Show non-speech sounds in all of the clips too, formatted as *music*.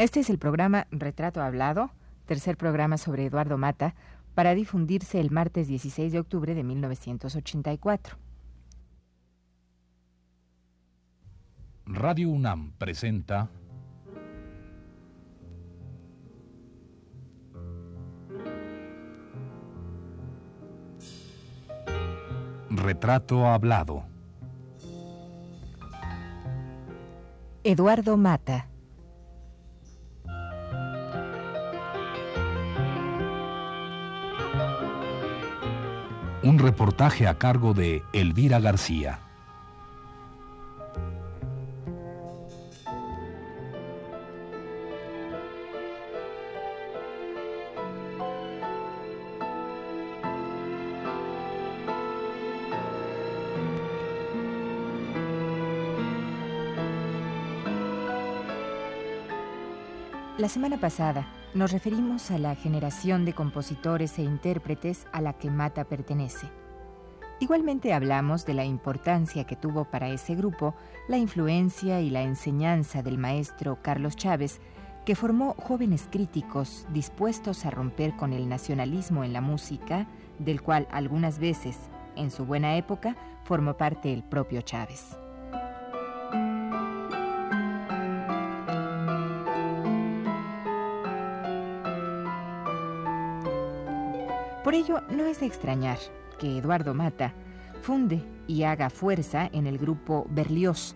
Este es el programa Retrato Hablado, tercer programa sobre Eduardo Mata, para difundirse el martes 16 de octubre de 1984. Radio UNAM presenta Retrato Hablado. Eduardo Mata. Un reportaje a cargo de Elvira García. La semana pasada nos referimos a la generación de compositores e intérpretes a la que Mata pertenece. Igualmente hablamos de la importancia que tuvo para ese grupo la influencia y la enseñanza del maestro Carlos Chávez, que formó jóvenes críticos dispuestos a romper con el nacionalismo en la música, del cual algunas veces, en su buena época, formó parte el propio Chávez. Por ello, no es de extrañar que Eduardo Mata funde y haga fuerza en el grupo Berlioz,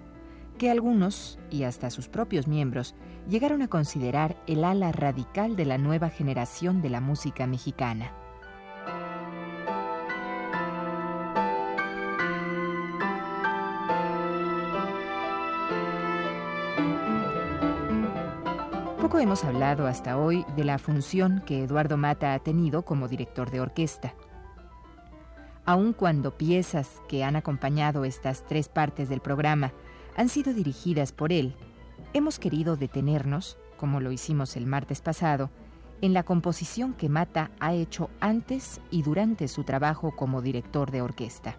que algunos, y hasta sus propios miembros, llegaron a considerar el ala radical de la nueva generación de la música mexicana. Poco hemos hablado hasta hoy de la función que Eduardo Mata ha tenido como director de orquesta. Aun cuando piezas que han acompañado estas tres partes del programa han sido dirigidas por él, hemos querido detenernos, como lo hicimos el martes pasado, en la composición que Mata ha hecho antes y durante su trabajo como director de orquesta.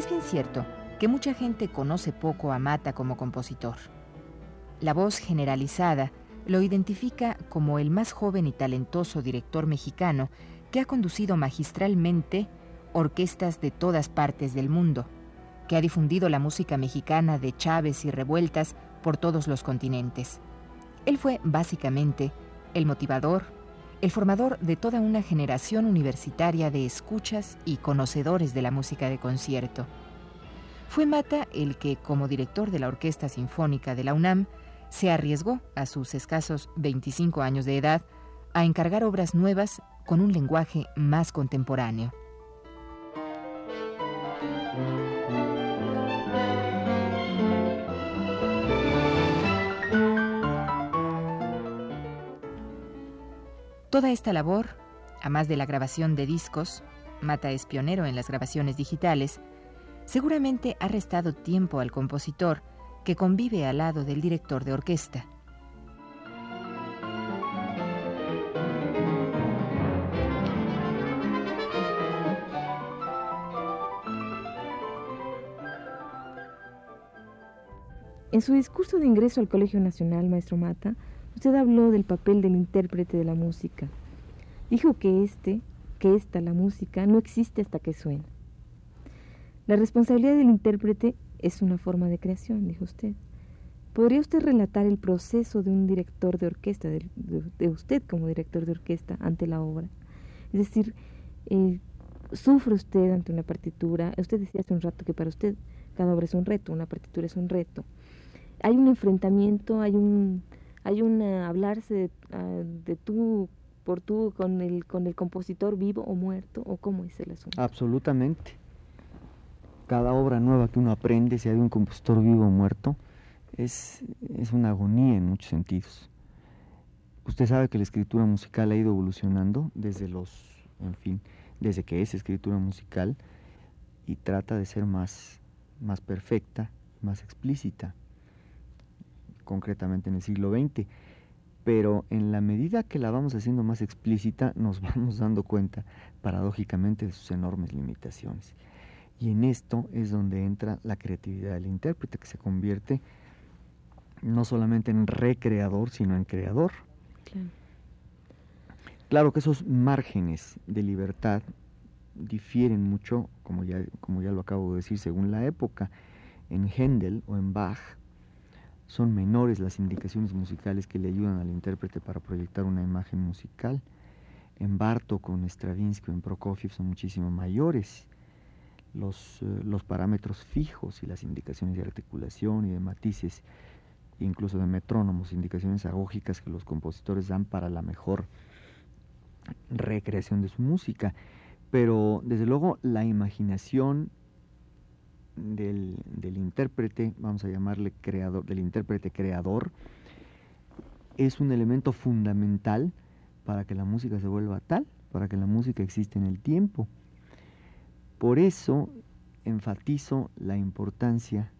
Es bien cierto que mucha gente conoce poco a Mata como compositor. La voz generalizada lo identifica como el más joven y talentoso director mexicano que ha conducido magistralmente orquestas de todas partes del mundo, que ha difundido la música mexicana de Chávez y revueltas por todos los continentes. Él fue básicamente el motivador, el formador de toda una generación universitaria de escuchas y conocedores de la música de concierto. Fue Mata el que, como director de la Orquesta Sinfónica de la UNAM, se arriesgó, a sus escasos 25 años de edad, a encargar obras nuevas con un lenguaje más contemporáneo. Toda esta labor, a más de la grabación de discos, Mata es pionero en las grabaciones digitales, seguramente ha restado tiempo al compositor que convive al lado del director de orquesta. En su discurso de ingreso al Colegio Nacional, maestro Mata, usted habló del papel del intérprete de la música. Dijo que este, que esta, la música, no existe hasta que suena. La responsabilidad del intérprete es una forma de creación, dijo usted. ¿Podría usted relatar el proceso de un director de orquesta, de, usted como director de orquesta ante la obra? Es decir, eh, ¿sufre usted ante una partitura? Usted decía hace un rato que para usted cada obra es un reto, una partitura es un reto. Hay un enfrentamiento, hay un, hay un hablarse de, ah, de tú por tú con el, con el compositor vivo o muerto, o cómo es el asunto. Absolutamente. Cada obra nueva que uno aprende, si hay un compositor vivo o muerto, es, es una agonía en muchos sentidos. Usted sabe que la escritura musical ha ido evolucionando desde los, en fin, desde que es escritura musical y trata de ser más, más perfecta, más explícita, concretamente en el siglo XX. pero en la medida que la vamos haciendo más explícita nos *laughs* vamos dando cuenta paradójicamente de sus enormes limitaciones. Y en esto es donde entra la creatividad del intérprete, que se convierte no solamente en recreador, sino en creador. Claro, que esos márgenes de libertad difieren mucho, como ya, como ya lo acabo de decir, según la época. En Händel o en Bach son menores las indicaciones musicales que le ayudan al intérprete para proyectar una imagen musical. En Bartok en Stravinsky o en Prokofiev son muchísimo mayores los, eh, los parámetros fijos y las indicaciones de articulación y de matices, incluso de metrónomos, indicaciones agógicas que los compositores dan para la mejor recreación de su música. Pero desde luego la imaginación del, del intérprete, vamos a llamarle creador, del intérprete creador, es un elemento fundamental para que la música se vuelva tal, para que la música exista en el tiempo. Por eso enfatizo la importancia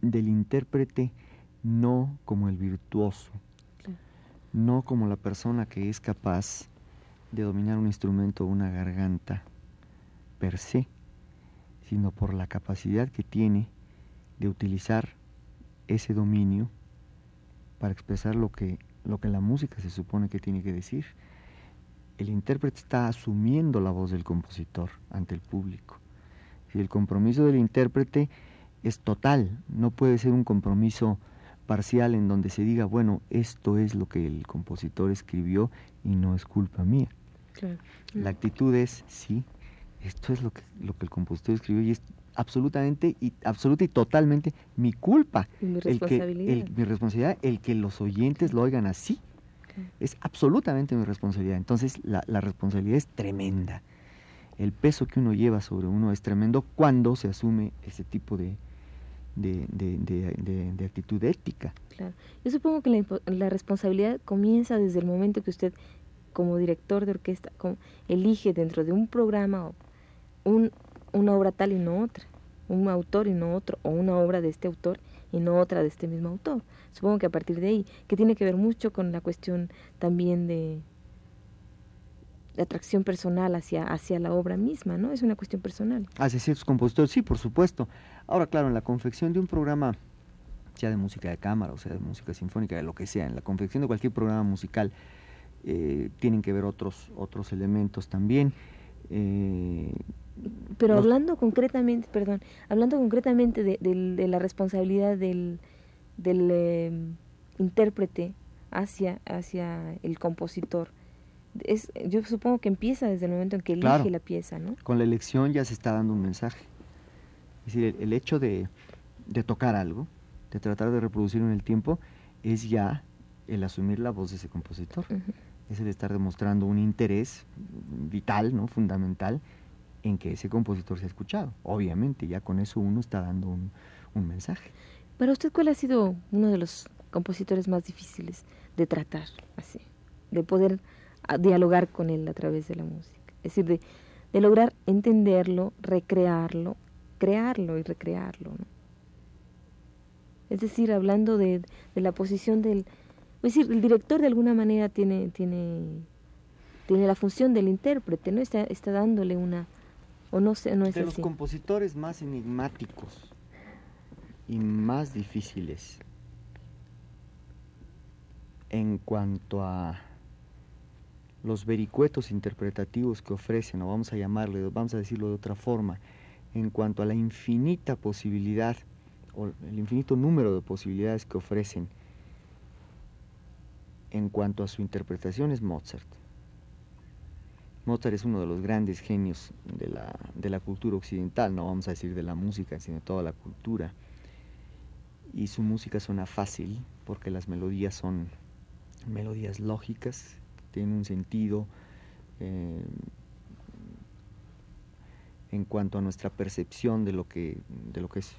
del intérprete no como el virtuoso, no como la persona que es capaz de dominar un instrumento o una garganta per se, sino por la capacidad que tiene de utilizar ese dominio para expresar lo que, lo que la música se supone que tiene que decir. El intérprete está asumiendo la voz del compositor ante el público. Y el compromiso del intérprete es total, no puede ser un compromiso parcial en donde se diga, bueno, esto es lo que el compositor escribió y no es culpa mía. La actitud es, sí, esto es lo que, lo que el compositor escribió y es absolutamente y absoluta y totalmente mi culpa. mi responsabilidad. El que, mi responsabilidad, el que los oyentes lo oigan así. Es absolutamente mi responsabilidad. Entonces la, la, responsabilidad es tremenda. El peso que uno lleva sobre uno es tremendo cuando se asume ese tipo de, de, de, de actitud ética. Claro. Yo supongo que la, la, responsabilidad comienza desde el momento que usted, como director de orquesta, elige dentro de un programa un, una obra tal y no otra, un autor y no otro, o una obra de este autor y no otra de este mismo autor. Supongo que a partir de ahí, que tiene que ver mucho con la cuestión también de, atracción personal hacia, hacia la obra misma, ¿no? Es una cuestión personal. Hacia ciertos compositores, sí, por supuesto. Ahora, claro, en la confección de un programa, sea de música de cámara o sea de música sinfónica, de lo que sea, en la confección de cualquier programa musical, eh, tienen que ver otros, otros elementos también. Eh, pero hablando concretamente, perdón, hablando concretamente de, de, la responsabilidad del, del eh, intérprete hacia, hacia el compositor, es, yo supongo que empieza desde el momento en que elige la pieza, ¿no? Con la elección ya se está dando un mensaje. Es decir, el, hecho de, de, tocar algo, de tratar de reproducirlo en el tiempo, es ya el asumir la voz de ese compositor. Es el estar demostrando un interés vital, ¿no? Fundamental en que ese compositor se ha escuchado. Obviamente, ya con eso uno está dando un, mensaje. Para usted, ¿cuál ha sido uno de los compositores más difíciles de tratar, así, de poder dialogar con él a través de la música? Es decir, de, de lograr entenderlo, recrearlo, crearlo y recrearlo. ¿no? Es decir, hablando de, de la posición del... Es decir, el director de alguna manera tiene, tiene, tiene la función del intérprete, ¿no? Está, está dándole una, o no sé, no es de los compositores más enigmáticos y más difíciles en cuanto a los vericuetos interpretativos que ofrecen, o vamos a llamarle, vamos a decirlo de otra forma, en cuanto a la infinita posibilidad o el infinito número de posibilidades que ofrecen en cuanto a su interpretación es Mozart. Mozart es uno de los grandes genios de la, de la cultura occidental, no vamos a decir de la música, sino de toda la cultura. Y su música suena fácil porque las melodías son melodías lógicas, tienen un sentido eh, en cuanto a nuestra percepción de lo que, de lo que es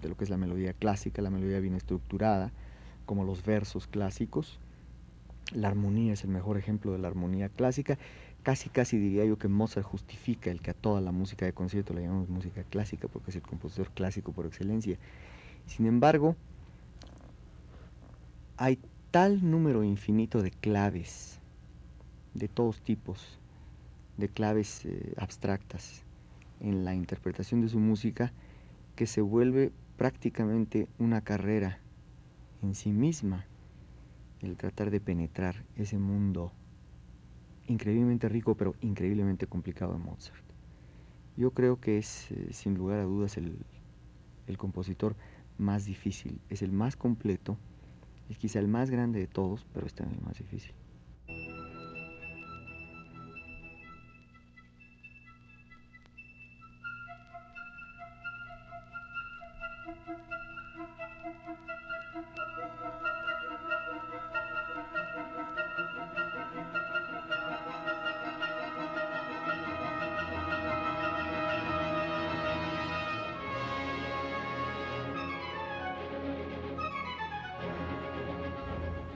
de lo que es la melodía clásica, la melodía bien estructurada, como los versos clásicos. La armonía es el mejor ejemplo de la armonía clásica casi casi diría yo que Mozart justifica el que a toda la música de concierto la llamamos música clásica porque es el compositor clásico por excelencia. Sin embargo, hay tal número infinito de claves, de todos tipos, de claves eh, abstractas en la interpretación de su música, que se vuelve prácticamente una carrera en sí misma el tratar de penetrar ese mundo increíblemente rico pero increíblemente complicado de Mozart. Yo creo que es, eh, sin lugar a dudas, el, el compositor más difícil, es el más completo, es quizá el más grande de todos, pero es también el más difícil.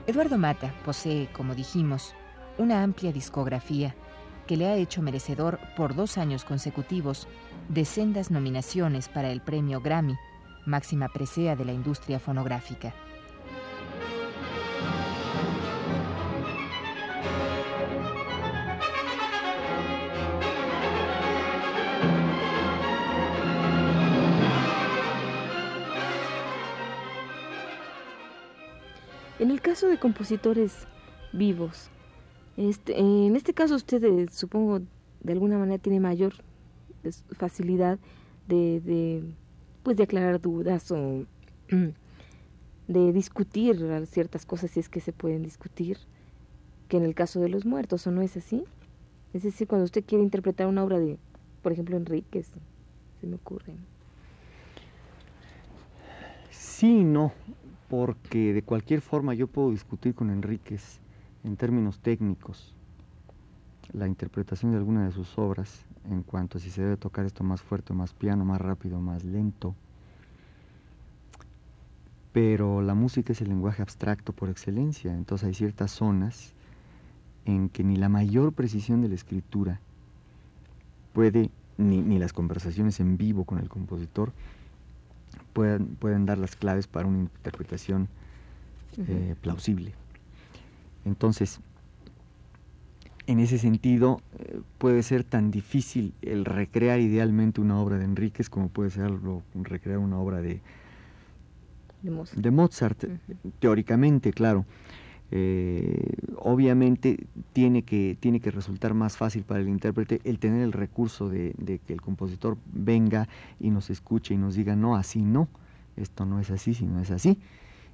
Eduardo Mata posee, como dijimos, una amplia discografía que le ha hecho merecedor por dos años consecutivos de sendas nominaciones para el premio Grammy, máxima presea de la industria fonográfica. En el caso de compositores vivos, este, en este caso usted eh, supongo de alguna manera tiene mayor facilidad de, de, pues de aclarar dudas o *clears throat* de discutir ciertas cosas si es que se pueden discutir que en el caso de los muertos o no es así es decir cuando usted quiere interpretar una obra de por ejemplo Enríquez se me ocurre. Sí no porque de cualquier forma yo puedo discutir con Enríquez en términos técnicos la interpretación de alguna de sus obras en cuanto a si se debe tocar esto más fuerte, más piano, más rápido, más lento. Pero la música es el lenguaje abstracto por excelencia, entonces hay ciertas zonas en que ni la mayor precisión de la escritura puede, ni, ni las conversaciones en vivo con el compositor, pueden, pueden dar las claves para una interpretación eh, plausible. Entonces, en ese sentido, eh, puede ser tan difícil el recrear idealmente una obra de Enríquez como puede ser recrear una obra de, de Mozart, teóricamente, claro. Eh, obviamente tiene que, tiene que resultar más fácil para el intérprete el tener el recurso de, que el compositor venga y nos escuche y nos diga, no, así no, esto no es así, sino es así.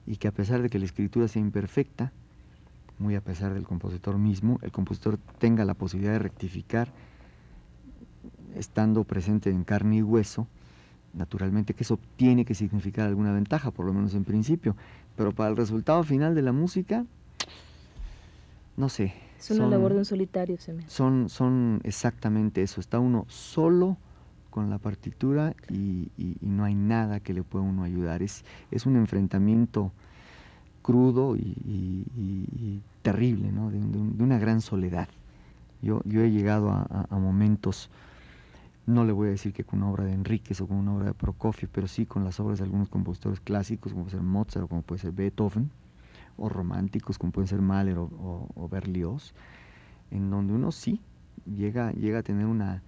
Y que a pesar de que la escritura sea imperfecta, muy a pesar del compositor mismo, el compositor tenga la posibilidad de rectificar estando presente en carne y hueso, naturalmente que eso tiene que significar alguna ventaja, por lo menos en principio, pero para el resultado final de la música, no sé. Es una labor de un solitario, se me. Son, son exactamente eso. Está uno solo con la partitura y, no hay nada que le pueda uno ayudar. Es, es un enfrentamiento crudo y, terrible, ¿no? de, una gran soledad. Yo, yo he llegado a, momentos, no le voy a decir que con una obra de Enríquez o con una obra de Prokofiev, pero sí con las obras de algunos compositores clásicos, como puede ser Mozart o como puede ser Beethoven, o románticos como pueden ser Mahler o, Berlioz, en donde uno sí llega, llega a tener una,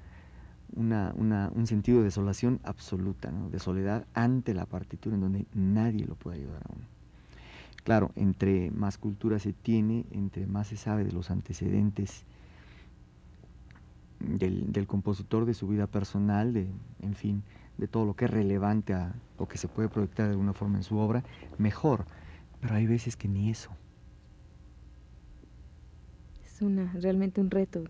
una, un sentido de desolación absoluta, de soledad ante la partitura, en donde nadie lo puede ayudar a uno. Claro, entre más cultura se tiene, entre más se sabe de los antecedentes del, del compositor, de su vida personal, de, en fin, de todo lo que es relevante a, o que se puede proyectar de alguna forma en su obra, mejor pero hay veces que ni eso. Es una, realmente un reto.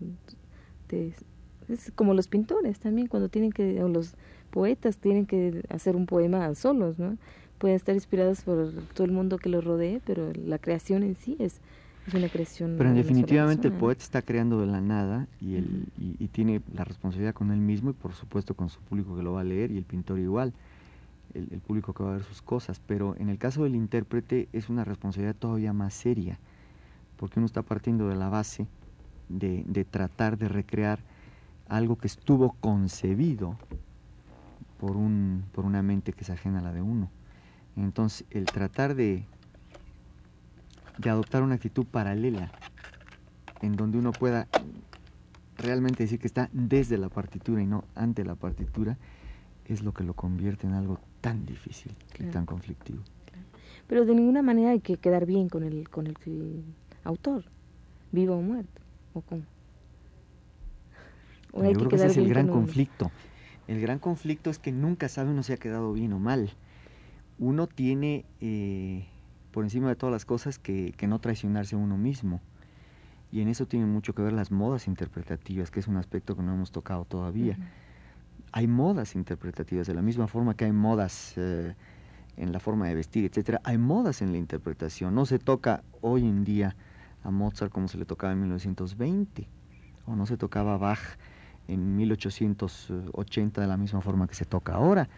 es como los pintores también, cuando tienen que, o los poetas tienen que hacer un poema solos, ¿no? Pueden estar inspirados por todo el mundo que los rodee, pero la creación en sí es, es una creación. Pero definitivamente el poeta está creando de la nada y, el, y, tiene la responsabilidad con él mismo y por supuesto con su público que lo va a leer y el pintor igual el, público que va a ver sus cosas, pero en el caso del intérprete es una responsabilidad todavía más seria, porque uno está partiendo de la base de, de tratar de recrear algo que estuvo concebido por, un, por una mente que es ajena a la de uno. Entonces, el tratar de de adoptar una actitud paralela, en donde uno pueda realmente decir que está desde la partitura y no ante la partitura, es lo que lo convierte en algo tan difícil y tan conflictivo. Pero de ninguna manera hay que quedar bien con el, con el, autor, vivo o muerto, o cómo. O hay que, ese es el gran conflicto. El gran conflicto es que nunca sabe uno si ha quedado bien o mal. Uno tiene, eh, por encima de todas las cosas, que, que no traicionarse a uno mismo. Y en eso tienen mucho que ver las modas interpretativas, que es un aspecto que no hemos tocado todavía. Hay modas interpretativas, de la misma forma que hay modas eh, en la forma de vestir, etcétera, hay modas en la interpretación. No se toca hoy en día a Mozart como se le tocaba en 1920, o no se tocaba a Bach en 1880 de la misma forma que se toca ahora.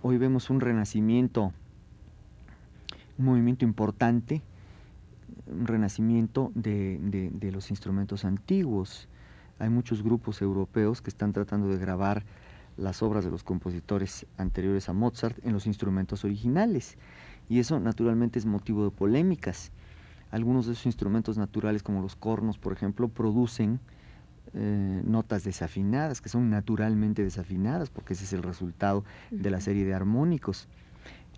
Hoy vemos un renacimiento, un movimiento importante un renacimiento de, de, los instrumentos antiguos. Hay muchos grupos europeos que están tratando de grabar las obras de los compositores anteriores a Mozart en los instrumentos originales. Y eso naturalmente es motivo de polémicas. Algunos de esos instrumentos naturales, como los cornos, por ejemplo, producen eh, notas desafinadas, que son naturalmente desafinadas, porque ese es el resultado de la serie de armónicos.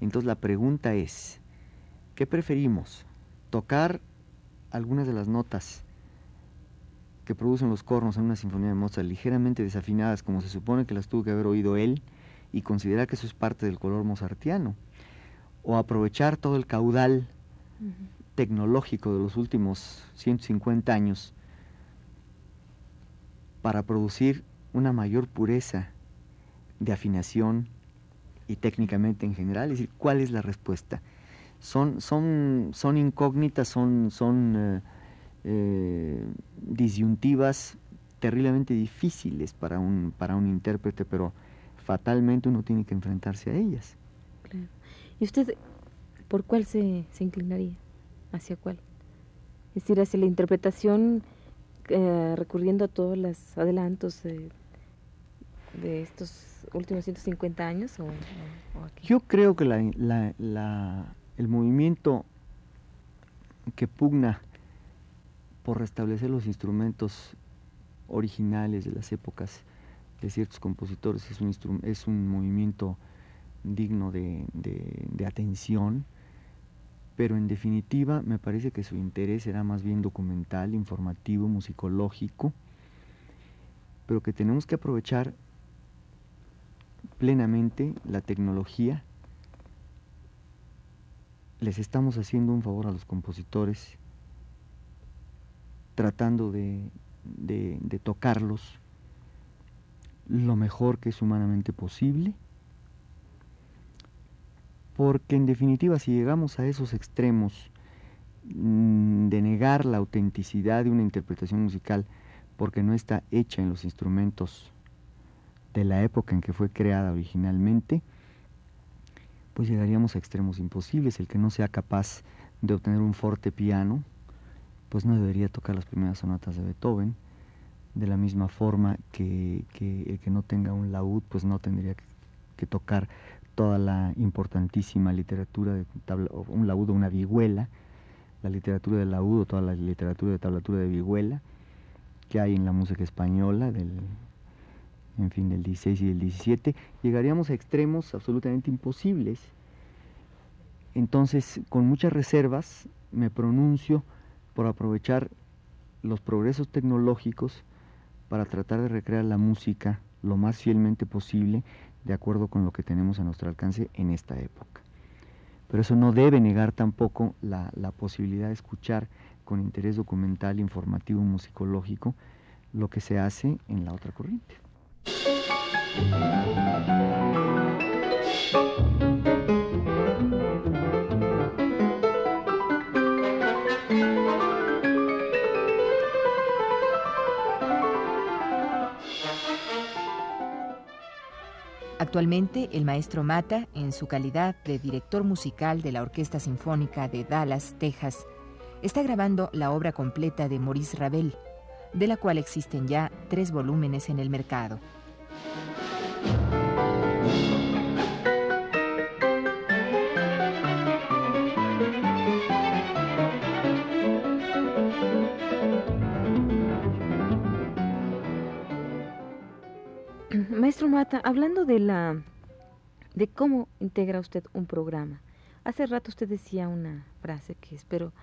Entonces la pregunta es, ¿qué preferimos? tocar algunas de las notas que producen los cornos en una sinfonía de Mozart ligeramente desafinadas como se supone que las tuvo que haber oído él y considerar que eso es parte del color mozartiano o aprovechar todo el caudal tecnológico de los últimos 150 años para producir una mayor pureza de afinación y técnicamente en general, es decir, ¿cuál es la respuesta? son, son, son incógnitas, son, son eh, eh, disyuntivas terriblemente difíciles para un, para un intérprete, pero fatalmente uno tiene que enfrentarse a ellas. ¿Y usted por cuál se, se inclinaría? ¿Hacia cuál? Es decir, hacia la interpretación eh, recurriendo a todos los adelantos de estos últimos 150 años? O, Yo creo que la, la, el movimiento que pugna por restablecer los instrumentos originales de las épocas de ciertos compositores. Es un, movimiento digno de, de, atención, pero en definitiva me parece que su interés era más bien documental, informativo, musicológico, pero que tenemos que aprovechar plenamente la tecnología. Les estamos haciendo un favor a los compositores tratando de, tocarlos lo mejor que es humanamente posible, porque en definitiva si llegamos a esos extremos mm, de negar la autenticidad de una interpretación musical porque no está hecha en los instrumentos de la época en que fue creada originalmente, pues llegaríamos a extremos imposibles. El que no sea capaz de obtener un forte piano, pues no debería tocar las primeras sonatas de Beethoven. De la misma forma que, el que no tenga un laúd, pues no tendría que, tocar toda la importantísima literatura de un laúd o una vihuela, la literatura del laúd o toda la literatura de tablatura de vihuela que hay en la música española del en fin, del 16 y del 17, llegaríamos a extremos absolutamente imposibles. Entonces, con muchas reservas, me pronuncio por aprovechar los progresos tecnológicos para tratar de recrear la música lo más fielmente posible de acuerdo con lo que tenemos a nuestro alcance en esta época. Pero eso no debe negar tampoco la, posibilidad de escuchar con interés documental, informativo, musicológico, lo que se hace en la otra corriente. Actualmente, el maestro Mata, en su calidad de director musical de la Orquesta Sinfónica de Dallas, Texas, está grabando la obra completa de Maurice Ravel, de la cual existen ya tres volúmenes en el mercado. Mata, hablando de la de cómo integra usted un programa. Hace rato usted decía una frase que espero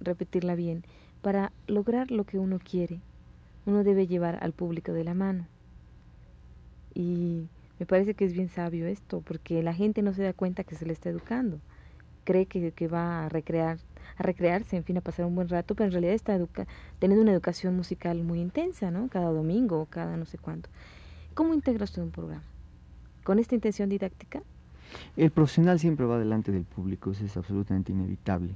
repetirla bien. Para lograr lo que uno quiere, uno debe llevar al público de la mano. Y me parece que es bien sabio esto, porque la gente no se da cuenta que se le está educando. Cree que, que va a recrear, a recrearse, en fin, a pasar un buen rato, pero en realidad está teniendo una educación musical muy intensa, ¿no? Cada domingo cada no sé cuánto. ¿Cómo integra usted un programa? ¿Con esta intención didáctica? El profesional siempre va delante del público, eso es absolutamente inevitable.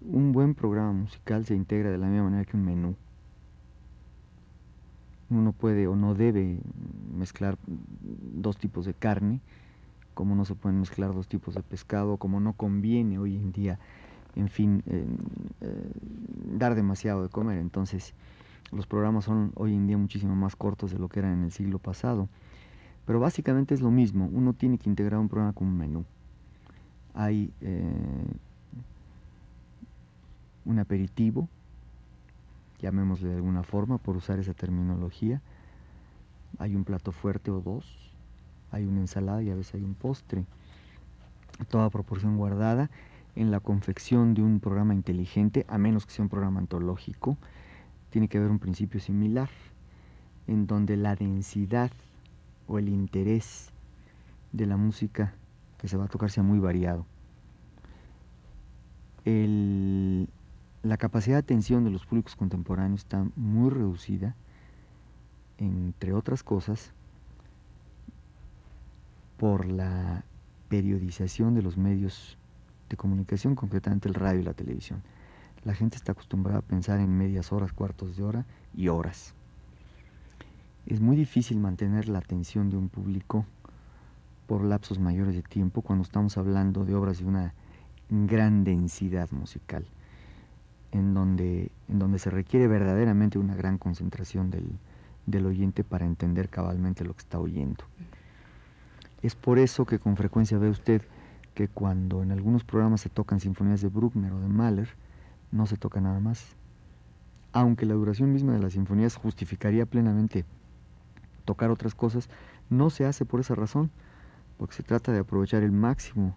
Un buen programa musical se integra de la misma manera que un menú. Uno puede o no debe mezclar dos tipos de carne, como no se pueden mezclar dos tipos de pescado, como no conviene hoy en día, en fin, eh, dar demasiado de comer. Entonces, los programas son hoy en día muchísimo más cortos de lo que eran en el siglo pasado. Pero básicamente es lo mismo, uno tiene que integrar un programa con un menú. Hay eh, un aperitivo, llamémosle de alguna forma por usar esa terminología, hay un plato fuerte o dos, hay una ensalada y a veces hay un postre, toda proporción guardada en la confección de un programa inteligente, a menos que sea un programa antológico, tiene que haber un principio similar, en donde la densidad o el interés de la música que se va a tocar sea muy variado. la capacidad de atención de los públicos contemporáneos está muy reducida, entre otras cosas, por la periodización de los medios de comunicación, concretamente el radio y la televisión. La gente está acostumbrada a pensar en medias horas, cuartos de hora y horas es muy difícil mantener la atención de un público por lapsos mayores de tiempo cuando estamos hablando de obras de una gran densidad musical, en donde, en donde se requiere verdaderamente una gran concentración del, del oyente para entender cabalmente lo que está oyendo. Es por eso que con frecuencia ve usted que cuando en algunos programas se tocan sinfonías de Bruckner o de Mahler, no se toca nada más. Aunque la duración misma de las sinfonías justificaría plenamente tocar otras cosas, no se hace por esa razón, porque se trata de aprovechar el máximo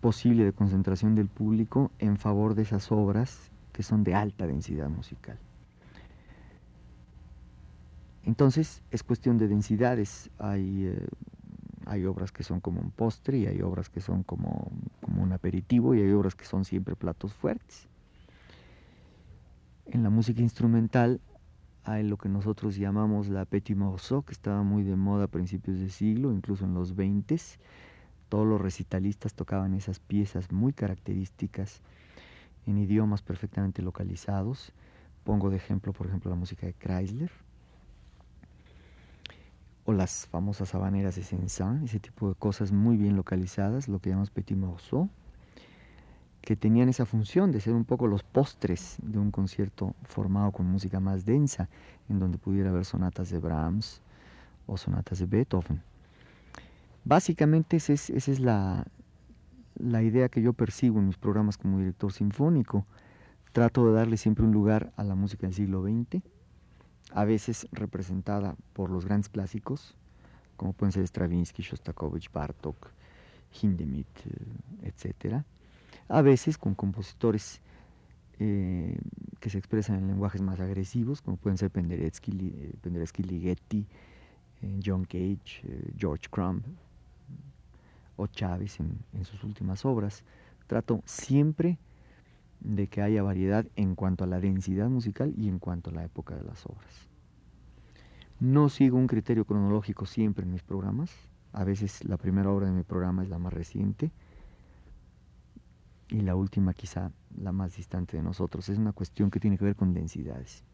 posible de concentración del público en favor de esas obras que son de alta densidad musical. Entonces es cuestión de densidades, hay, eh, hay obras que son como un postre y hay obras que son como, como un aperitivo y hay obras que son siempre platos fuertes. En la música instrumental hay lo que nosotros llamamos la petit morceau, que estaba muy de moda a principios de siglo, incluso en los 20 Todos los recitalistas tocaban esas piezas muy características en idiomas perfectamente localizados. Pongo de ejemplo, por ejemplo, la música de Chrysler o las famosas habaneras de Saint-Saëns, ese tipo de cosas muy bien localizadas, lo que llamamos petit morceau que tenían esa función de ser un poco los postres de un concierto formado con música más densa, en donde pudiera haber sonatas de Brahms o sonatas de Beethoven. Básicamente esa es, la, la idea que yo persigo en mis programas como director sinfónico. Trato de darle siempre un lugar a la música del siglo XX, a veces representada por los grandes clásicos, como pueden ser Stravinsky, Shostakovich, Bartok, Hindemith, eh, etcétera a veces con compositores eh, que se expresan en lenguajes más agresivos, como pueden ser Penderecki, eh, Ligeti, eh, John Cage, George Crumb o Chávez en, en sus últimas obras. Trato siempre de que haya variedad en cuanto a la densidad musical y en cuanto a la época de las obras. No sigo un criterio cronológico siempre en mis programas. A veces la primera obra de mi programa es la más reciente y la última quizá la más distante de nosotros. Es una cuestión que tiene que ver con densidades.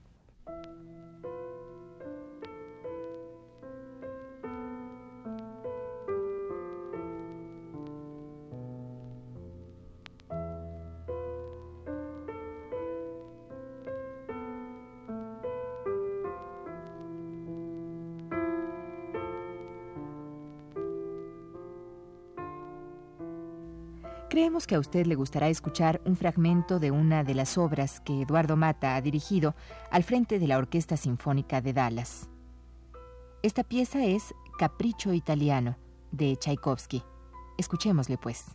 Creemos que a usted le gustará escuchar un fragmento de una de las obras que Eduardo Mata ha dirigido al frente de la Orquesta Sinfónica de Dallas. Esta pieza es Capricho Italiano de Tchaikovsky. Escuchémosle pues.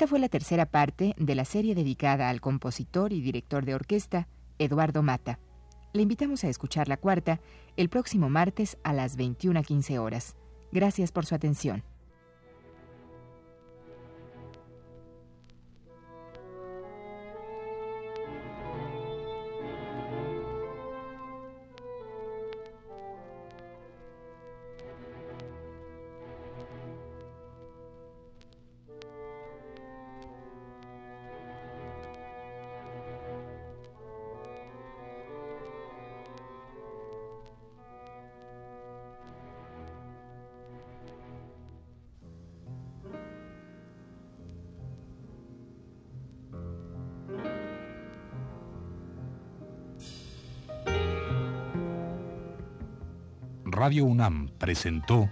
Esta fue la tercera parte de la serie dedicada al compositor y director de orquesta Eduardo Mata. Le invitamos a escuchar la cuarta el próximo martes a las 21.15 horas. Gracias por su atención. Radio UNAM presentó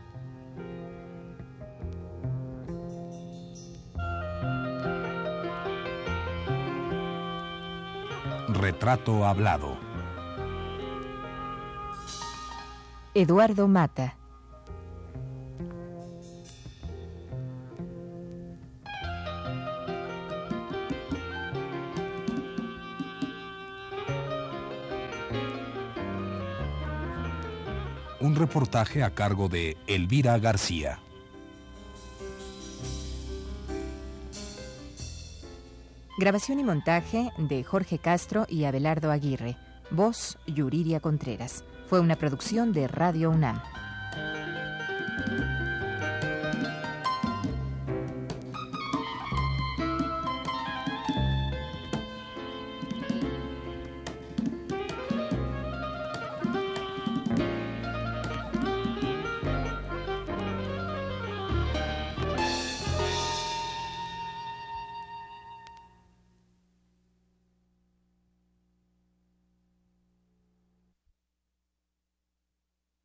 Retrato Hablado. Eduardo Mata. Reportaje a cargo de Elvira García. Grabación y montaje de Jorge Castro y Abelardo Aguirre. Voz Yuridia Contreras. Fue una producción de Radio UNAM.